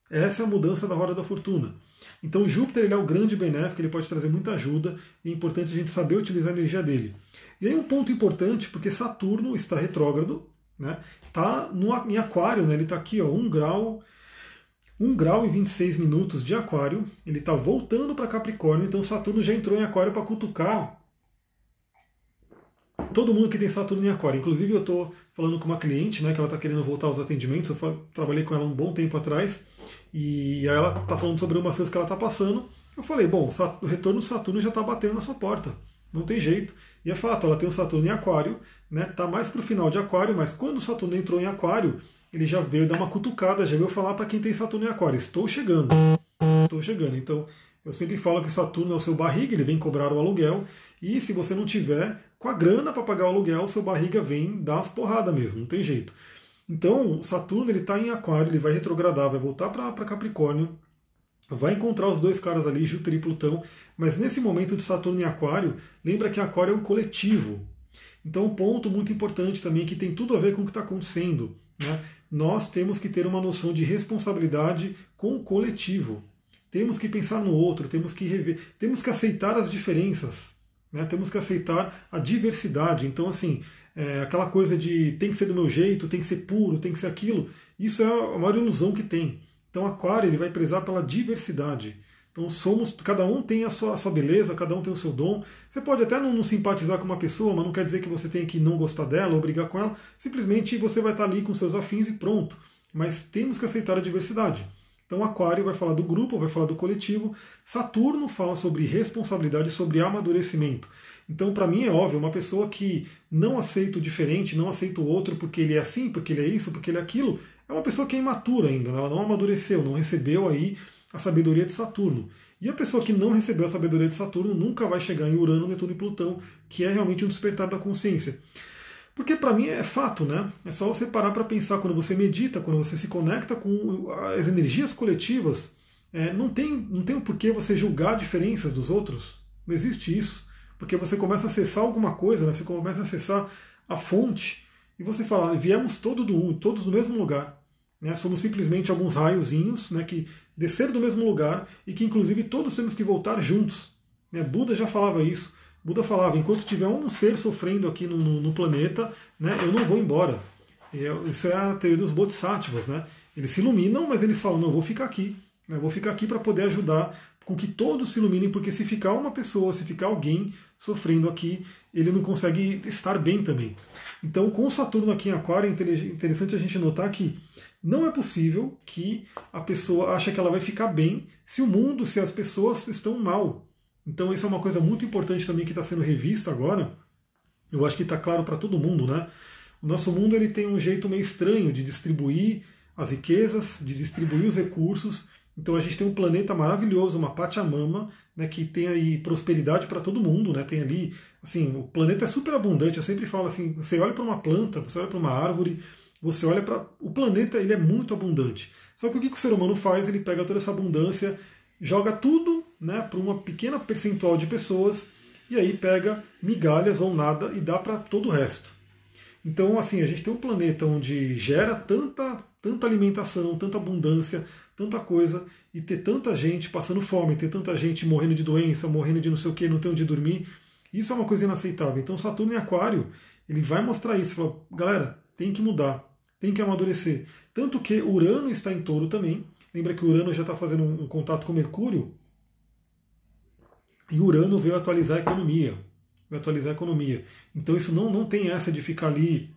S1: Essa é a mudança da roda da fortuna. Então Júpiter ele é o grande benéfico, ele pode trazer muita ajuda, e é importante a gente saber utilizar a energia dele. E aí um ponto importante, porque Saturno está retrógrado, né? Tá no, em aquário, né? ele está aqui, ó, 1 grau, 1 grau e 26 minutos de aquário, ele está voltando para Capricórnio, então Saturno já entrou em aquário para cutucar todo mundo que tem Saturno em Aquário. Inclusive, eu estou falando com uma cliente, né, que ela está querendo voltar aos atendimentos. Eu trabalhei com ela um bom tempo atrás e aí ela está falando sobre umas coisas que ela está passando. Eu falei, bom, o retorno do Saturno já está batendo na sua porta. Não tem jeito. E é fato, ela tem o Saturno em Aquário, né? Tá mais para o final de Aquário, mas quando o Saturno entrou em Aquário, ele já veio dar uma cutucada, já veio falar para quem tem Saturno em Aquário: estou chegando, estou chegando. Então, eu sempre falo que Saturno é o seu barriga, ele vem cobrar o aluguel, e se você não tiver com a grana para pagar o aluguel, seu barriga vem dar umas porradas mesmo, não tem jeito. Então, Saturno ele está em Aquário, ele vai retrogradar, vai voltar para Capricórnio, vai encontrar os dois caras ali, Júpiter e Plutão, mas nesse momento de Saturno em Aquário, lembra que Aquário é o coletivo. Então, um ponto muito importante também que tem tudo a ver com o que está acontecendo. Né? Nós temos que ter uma noção de responsabilidade com o coletivo. Temos que pensar no outro, temos que rever, temos que aceitar as diferenças, né? temos que aceitar a diversidade. Então, assim, é, aquela coisa de tem que ser do meu jeito, tem que ser puro, tem que ser aquilo, isso é a maior ilusão que tem. Então, Aquário ele vai prezar pela diversidade. Então somos, cada um tem a sua, a sua beleza, cada um tem o seu dom. Você pode até não, não, simpatizar com uma pessoa, mas não quer dizer que você tenha que não gostar dela ou brigar com ela. Simplesmente você vai estar ali com seus afins e pronto. Mas temos que aceitar a diversidade. Então Aquário vai falar do grupo, vai falar do coletivo. Saturno fala sobre responsabilidade, sobre amadurecimento. Então, para mim é óbvio, uma pessoa que não aceita o diferente, não aceita o outro porque ele é assim, porque ele é isso, porque ele é aquilo, é uma pessoa que é imatura ainda, né? ela não amadureceu, não recebeu aí a sabedoria de Saturno. E a pessoa que não recebeu a sabedoria de Saturno nunca vai chegar em Urano, Netuno e Plutão, que é realmente um despertar da consciência. Porque para mim é fato, né? É só você parar para pensar quando você medita, quando você se conecta com as energias coletivas, é, não tem não tem o porquê você julgar diferenças dos outros. Não existe isso. Porque você começa a acessar alguma coisa, né? você começa a acessar a fonte, e você fala, viemos todo do, todos do mesmo lugar. Né? Somos simplesmente alguns raiozinhos né, que desceram do mesmo lugar e que, inclusive, todos temos que voltar juntos. Né? Buda já falava isso. Buda falava: enquanto tiver um ser sofrendo aqui no, no, no planeta, né, eu não vou embora. isso é a teoria dos bodhisattvas. Né? Eles se iluminam, mas eles falam: não, vou ficar aqui. Né? vou ficar aqui para poder ajudar com que todos se iluminem, porque se ficar uma pessoa, se ficar alguém sofrendo aqui, ele não consegue estar bem também. Então, com o Saturno aqui em Aquário, é interessante a gente notar que não é possível que a pessoa ache que ela vai ficar bem se o mundo, se as pessoas estão mal. Então, isso é uma coisa muito importante também que está sendo revista agora. Eu acho que está claro para todo mundo, né? O nosso mundo ele tem um jeito meio estranho de distribuir as riquezas, de distribuir os recursos. Então a gente tem um planeta maravilhoso, uma Pachamama, né, que tem aí prosperidade para todo mundo, né? Tem ali, assim, o planeta é super abundante. Eu sempre falo assim, você olha para uma planta, você olha para uma árvore, você olha para o planeta, ele é muito abundante. Só que o que o ser humano faz? Ele pega toda essa abundância, joga tudo, né, para uma pequena percentual de pessoas e aí pega migalhas ou nada e dá para todo o resto. Então, assim, a gente tem um planeta onde gera tanta, tanta alimentação, tanta abundância, tanta coisa, e ter tanta gente passando fome, ter tanta gente morrendo de doença, morrendo de não sei o que, não ter onde dormir, isso é uma coisa inaceitável. Então Saturno em Aquário, ele vai mostrar isso, fala, galera, tem que mudar, tem que amadurecer. Tanto que Urano está em touro também. Lembra que Urano já está fazendo um contato com Mercúrio? E Urano veio atualizar a economia. Veio atualizar a economia. Então isso não, não tem essa de ficar ali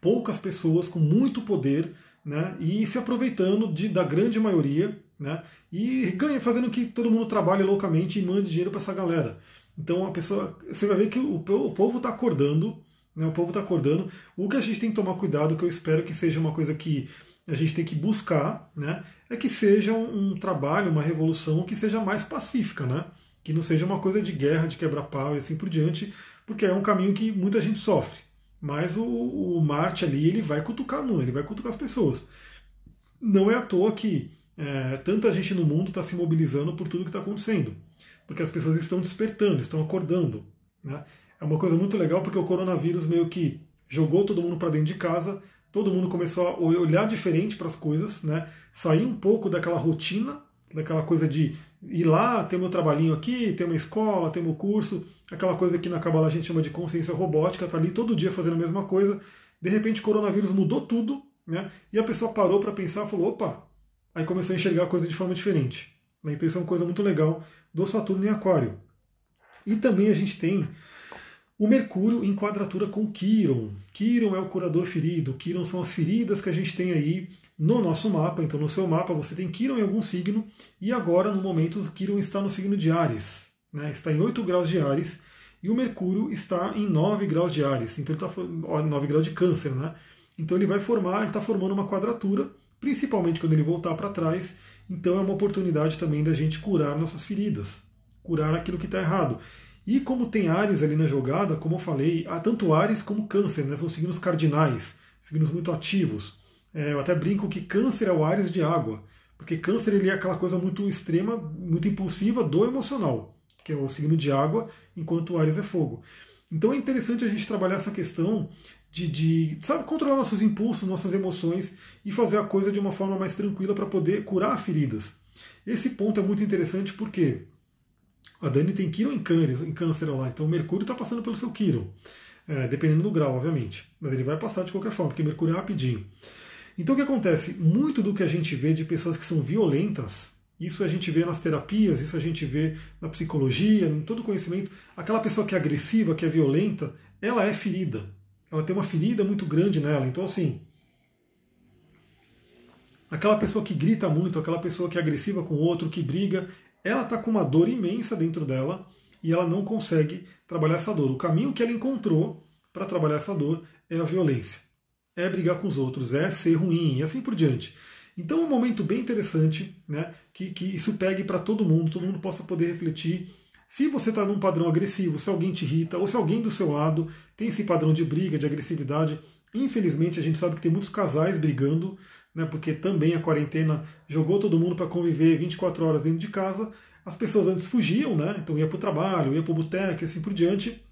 S1: poucas pessoas com muito poder né, e se aproveitando de, da grande maioria né, e ganha, fazendo que todo mundo trabalhe loucamente e mande dinheiro para essa galera. Então a pessoa, você vai ver que o, o povo está acordando, né, o povo está acordando. O que a gente tem que tomar cuidado, que eu espero que seja uma coisa que a gente tem que buscar, né, é que seja um, um trabalho, uma revolução que seja mais pacífica, né, que não seja uma coisa de guerra, de quebra-pau e assim por diante, porque é um caminho que muita gente sofre. Mas o, o Marte ali, ele vai cutucar a mão, ele vai cutucar as pessoas. Não é à toa que é, tanta gente no mundo está se mobilizando por tudo que está acontecendo. Porque as pessoas estão despertando, estão acordando. Né? É uma coisa muito legal porque o coronavírus meio que jogou todo mundo para dentro de casa, todo mundo começou a olhar diferente para as coisas, né? sair um pouco daquela rotina, daquela coisa de ir lá, ter meu trabalhinho aqui, ter uma escola, ter meu curso, aquela coisa que na Kabbalah a gente chama de consciência robótica, tá ali todo dia fazendo a mesma coisa. De repente o coronavírus mudou tudo, né? E a pessoa parou para pensar e falou: opa! Aí começou a enxergar a coisa de forma diferente. Então isso é uma coisa muito legal do Saturno em Aquário. E também a gente tem o Mercúrio em quadratura com Quiron. Quiron é o curador ferido. Quiron são as feridas que a gente tem aí no nosso mapa. Então, no seu mapa você tem Quiron em algum signo. E agora, no momento, Quiron está no signo de Ares. Né? Está em 8 graus de Ares. e o Mercúrio está em 9 graus de Ares, então ele está 9 graus de câncer, né? Então ele vai formar, ele está formando uma quadratura, principalmente quando ele voltar para trás, então é uma oportunidade também da gente curar nossas feridas, curar aquilo que está errado. E como tem Ares ali na jogada, como eu falei, há tanto Ares como Câncer, né? são signos cardinais, signos muito ativos. É, eu até brinco que Câncer é o Ares de água, porque Câncer ele é aquela coisa muito extrema, muito impulsiva do emocional, que é o signo de água, enquanto o Ares é fogo. Então é interessante a gente trabalhar essa questão de, de sabe, controlar nossos impulsos, nossas emoções e fazer a coisa de uma forma mais tranquila para poder curar feridas. Esse ponto é muito interessante porque a Dani tem Quiron em câncer, em câncer lá, então Mercúrio está passando pelo seu Quiron, é, dependendo do grau, obviamente, mas ele vai passar de qualquer forma, porque Mercúrio é rapidinho. Então o que acontece? Muito do que a gente vê de pessoas que são violentas, isso a gente vê nas terapias, isso a gente vê na psicologia, em todo conhecimento. Aquela pessoa que é agressiva, que é violenta, ela é ferida ela tem uma ferida muito grande nela. Então, assim, aquela pessoa que grita muito, aquela pessoa que é agressiva com o outro, que briga, ela está com uma dor imensa dentro dela e ela não consegue trabalhar essa dor. O caminho que ela encontrou para trabalhar essa dor é a violência, é brigar com os outros, é ser ruim e assim por diante. Então é um momento bem interessante, né, que, que isso pegue para todo mundo, todo mundo possa poder refletir se você está num padrão agressivo, se alguém te irrita, ou se alguém do seu lado tem esse padrão de briga, de agressividade, infelizmente a gente sabe que tem muitos casais brigando, né, porque também a quarentena jogou todo mundo para conviver 24 horas dentro de casa. As pessoas antes fugiam, né, então ia para o trabalho, ia para o boteco e assim por diante,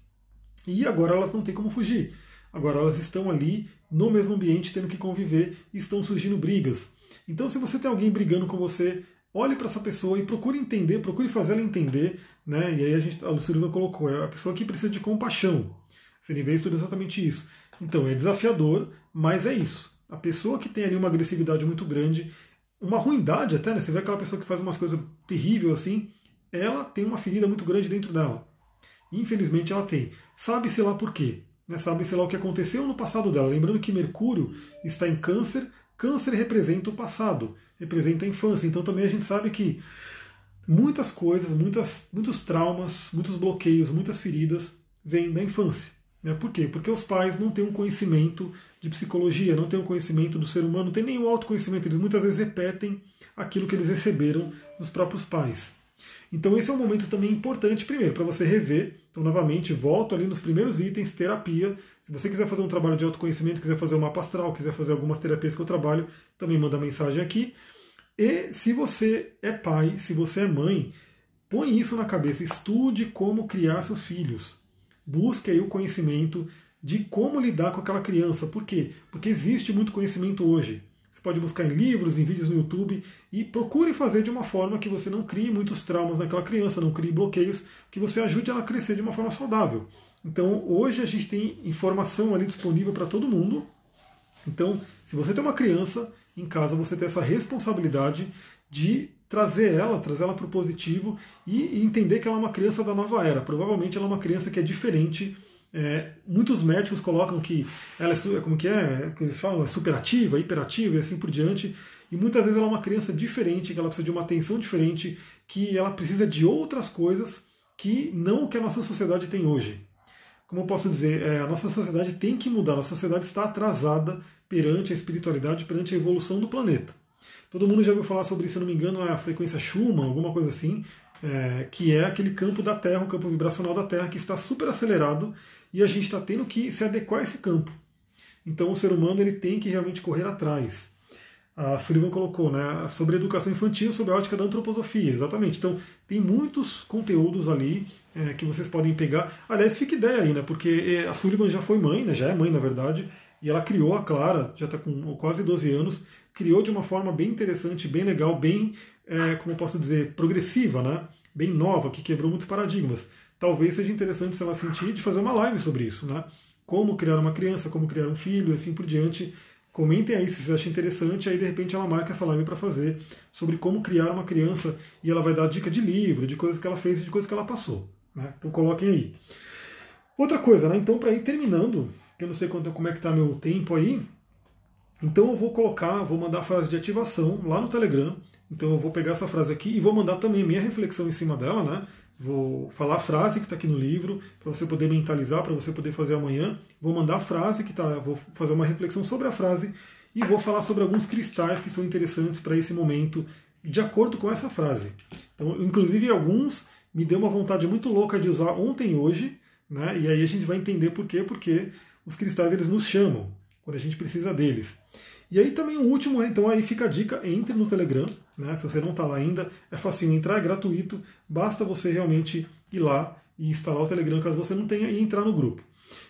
S1: e agora elas não têm como fugir. Agora elas estão ali no mesmo ambiente tendo que conviver e estão surgindo brigas. Então, se você tem alguém brigando com você, olhe para essa pessoa e procure entender, procure fazer ela entender, né? E aí a gente, a Lucilina colocou, é a pessoa que precisa de compaixão. Seria estuda exatamente isso. Então, é desafiador, mas é isso. A pessoa que tem ali uma agressividade muito grande, uma ruindade até, né? Você vê aquela pessoa que faz umas coisas terríveis assim, ela tem uma ferida muito grande dentro dela. Infelizmente ela tem. Sabe-se lá por quê. Né? Sabe-se lá o que aconteceu no passado dela. Lembrando que Mercúrio está em câncer, câncer representa o passado representa a infância. Então também a gente sabe que muitas coisas, muitas, muitos traumas, muitos bloqueios, muitas feridas vêm da infância. Né? Por quê? Porque os pais não têm um conhecimento de psicologia, não têm um conhecimento do ser humano, não têm nenhum autoconhecimento. Eles muitas vezes repetem aquilo que eles receberam dos próprios pais. Então esse é um momento também importante, primeiro, para você rever. Então, novamente, volto ali nos primeiros itens, terapia. Se você quiser fazer um trabalho de autoconhecimento, quiser fazer uma pastral, quiser fazer algumas terapias que eu trabalho, também manda mensagem aqui. E se você é pai, se você é mãe, põe isso na cabeça, estude como criar seus filhos. Busque aí o conhecimento de como lidar com aquela criança. Por quê? Porque existe muito conhecimento hoje. Você pode buscar em livros, em vídeos no YouTube e procure fazer de uma forma que você não crie muitos traumas naquela criança, não crie bloqueios, que você ajude ela a crescer de uma forma saudável. Então, hoje a gente tem informação ali disponível para todo mundo. Então, se você tem uma criança em casa, você tem essa responsabilidade de trazer ela, trazer ela para o positivo e entender que ela é uma criança da nova era. Provavelmente ela é uma criança que é diferente é, muitos médicos colocam que ela é, como que é, que eles falam, é superativa, hiperativa e assim por diante. E muitas vezes ela é uma criança diferente, que ela precisa de uma atenção diferente, que ela precisa de outras coisas que não o que a nossa sociedade tem hoje. Como eu posso dizer, é, a nossa sociedade tem que mudar, a sociedade está atrasada perante a espiritualidade, perante a evolução do planeta. Todo mundo já ouviu falar sobre, se não me engano, a frequência Schumann, alguma coisa assim, é, que é aquele campo da Terra, o campo vibracional da Terra, que está super acelerado e a gente está tendo que se adequar a esse campo. Então o ser humano ele tem que realmente correr atrás. A Sullivan colocou né, sobre educação infantil, sobre a ótica da antroposofia, exatamente. Então tem muitos conteúdos ali é, que vocês podem pegar. Aliás, fica ideia aí, né? Porque é, a Sullivan já foi mãe, né, já é mãe na verdade, e ela criou a Clara, já está com quase 12 anos, criou de uma forma bem interessante, bem legal, bem, é, como posso dizer, progressiva, né? Bem nova, que quebrou muitos paradigmas talvez seja interessante se ela sentir de fazer uma live sobre isso, né? Como criar uma criança, como criar um filho, assim por diante. Comentem aí se vocês acham interessante, aí de repente ela marca essa live para fazer sobre como criar uma criança e ela vai dar dica de livro, de coisas que ela fez e de coisas que ela passou. Né? Então coloquem aí. Outra coisa, né? Então para ir terminando, que eu não sei quanto, como é que está meu tempo aí, então eu vou colocar, vou mandar a frase de ativação lá no Telegram. Então eu vou pegar essa frase aqui e vou mandar também minha reflexão em cima dela, né? vou falar a frase que está aqui no livro, para você poder mentalizar, para você poder fazer amanhã. Vou mandar a frase que tá, vou fazer uma reflexão sobre a frase e vou falar sobre alguns cristais que são interessantes para esse momento, de acordo com essa frase. Então, inclusive alguns me deu uma vontade muito louca de usar ontem e hoje, né? E aí a gente vai entender por quê, porque os cristais eles nos chamam quando a gente precisa deles. E aí também o último, então aí fica a dica, entre no Telegram, né? Se você não está lá ainda, é fácil entrar, é gratuito, basta você realmente ir lá e instalar o Telegram caso você não tenha e entrar no grupo.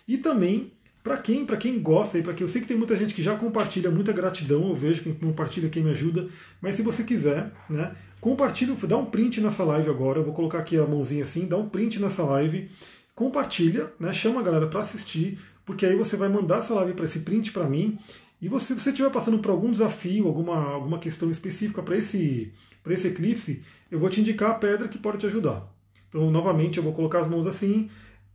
S1: E também para quem, para quem gosta e para quem eu sei que tem muita gente que já compartilha, muita gratidão, eu vejo quem compartilha, quem me ajuda, mas se você quiser, né, compartilha, dá um print nessa live agora, eu vou colocar aqui a mãozinha assim, dá um print nessa live, compartilha, né, chama a galera para assistir, porque aí você vai mandar essa live para esse print para mim e você, se você estiver passando por algum desafio, alguma, alguma questão específica para esse, esse eclipse, eu vou te indicar a pedra que pode te ajudar. Então, novamente, eu vou colocar as mãos assim,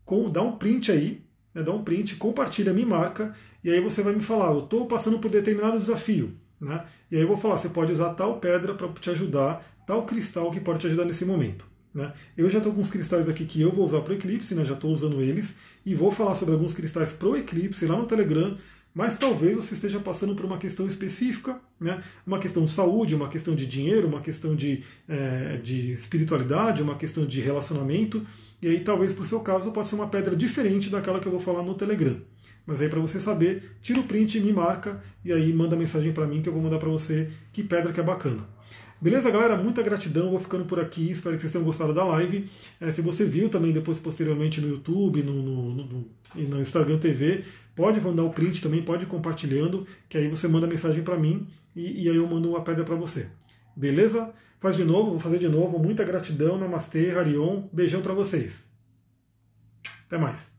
S1: com, dá um print aí, né, dá um print, compartilha, me marca, e aí você vai me falar, eu estou passando por determinado desafio. Né? E aí eu vou falar, você pode usar tal pedra para te ajudar, tal cristal que pode te ajudar nesse momento. Né? Eu já estou com os cristais aqui que eu vou usar para o eclipse, né? já estou usando eles, e vou falar sobre alguns cristais para o eclipse lá no Telegram, mas talvez você esteja passando por uma questão específica, né? uma questão de saúde, uma questão de dinheiro, uma questão de, é, de espiritualidade, uma questão de relacionamento, e aí talvez para o seu caso pode ser uma pedra diferente daquela que eu vou falar no Telegram. Mas aí para você saber, tira o print, me marca e aí manda mensagem para mim que eu vou mandar para você que pedra que é bacana. Beleza, galera? Muita gratidão. Vou ficando por aqui. Espero que vocês tenham gostado da live. É, se você viu também depois, posteriormente, no YouTube, no, no, no, no Instagram TV, pode mandar o print também, pode ir compartilhando, que aí você manda mensagem para mim e, e, aí eu mando uma pedra para você. Beleza? Faz de novo, vou fazer de novo. Muita gratidão. Namastê, Harion. Beijão para vocês. Até mais.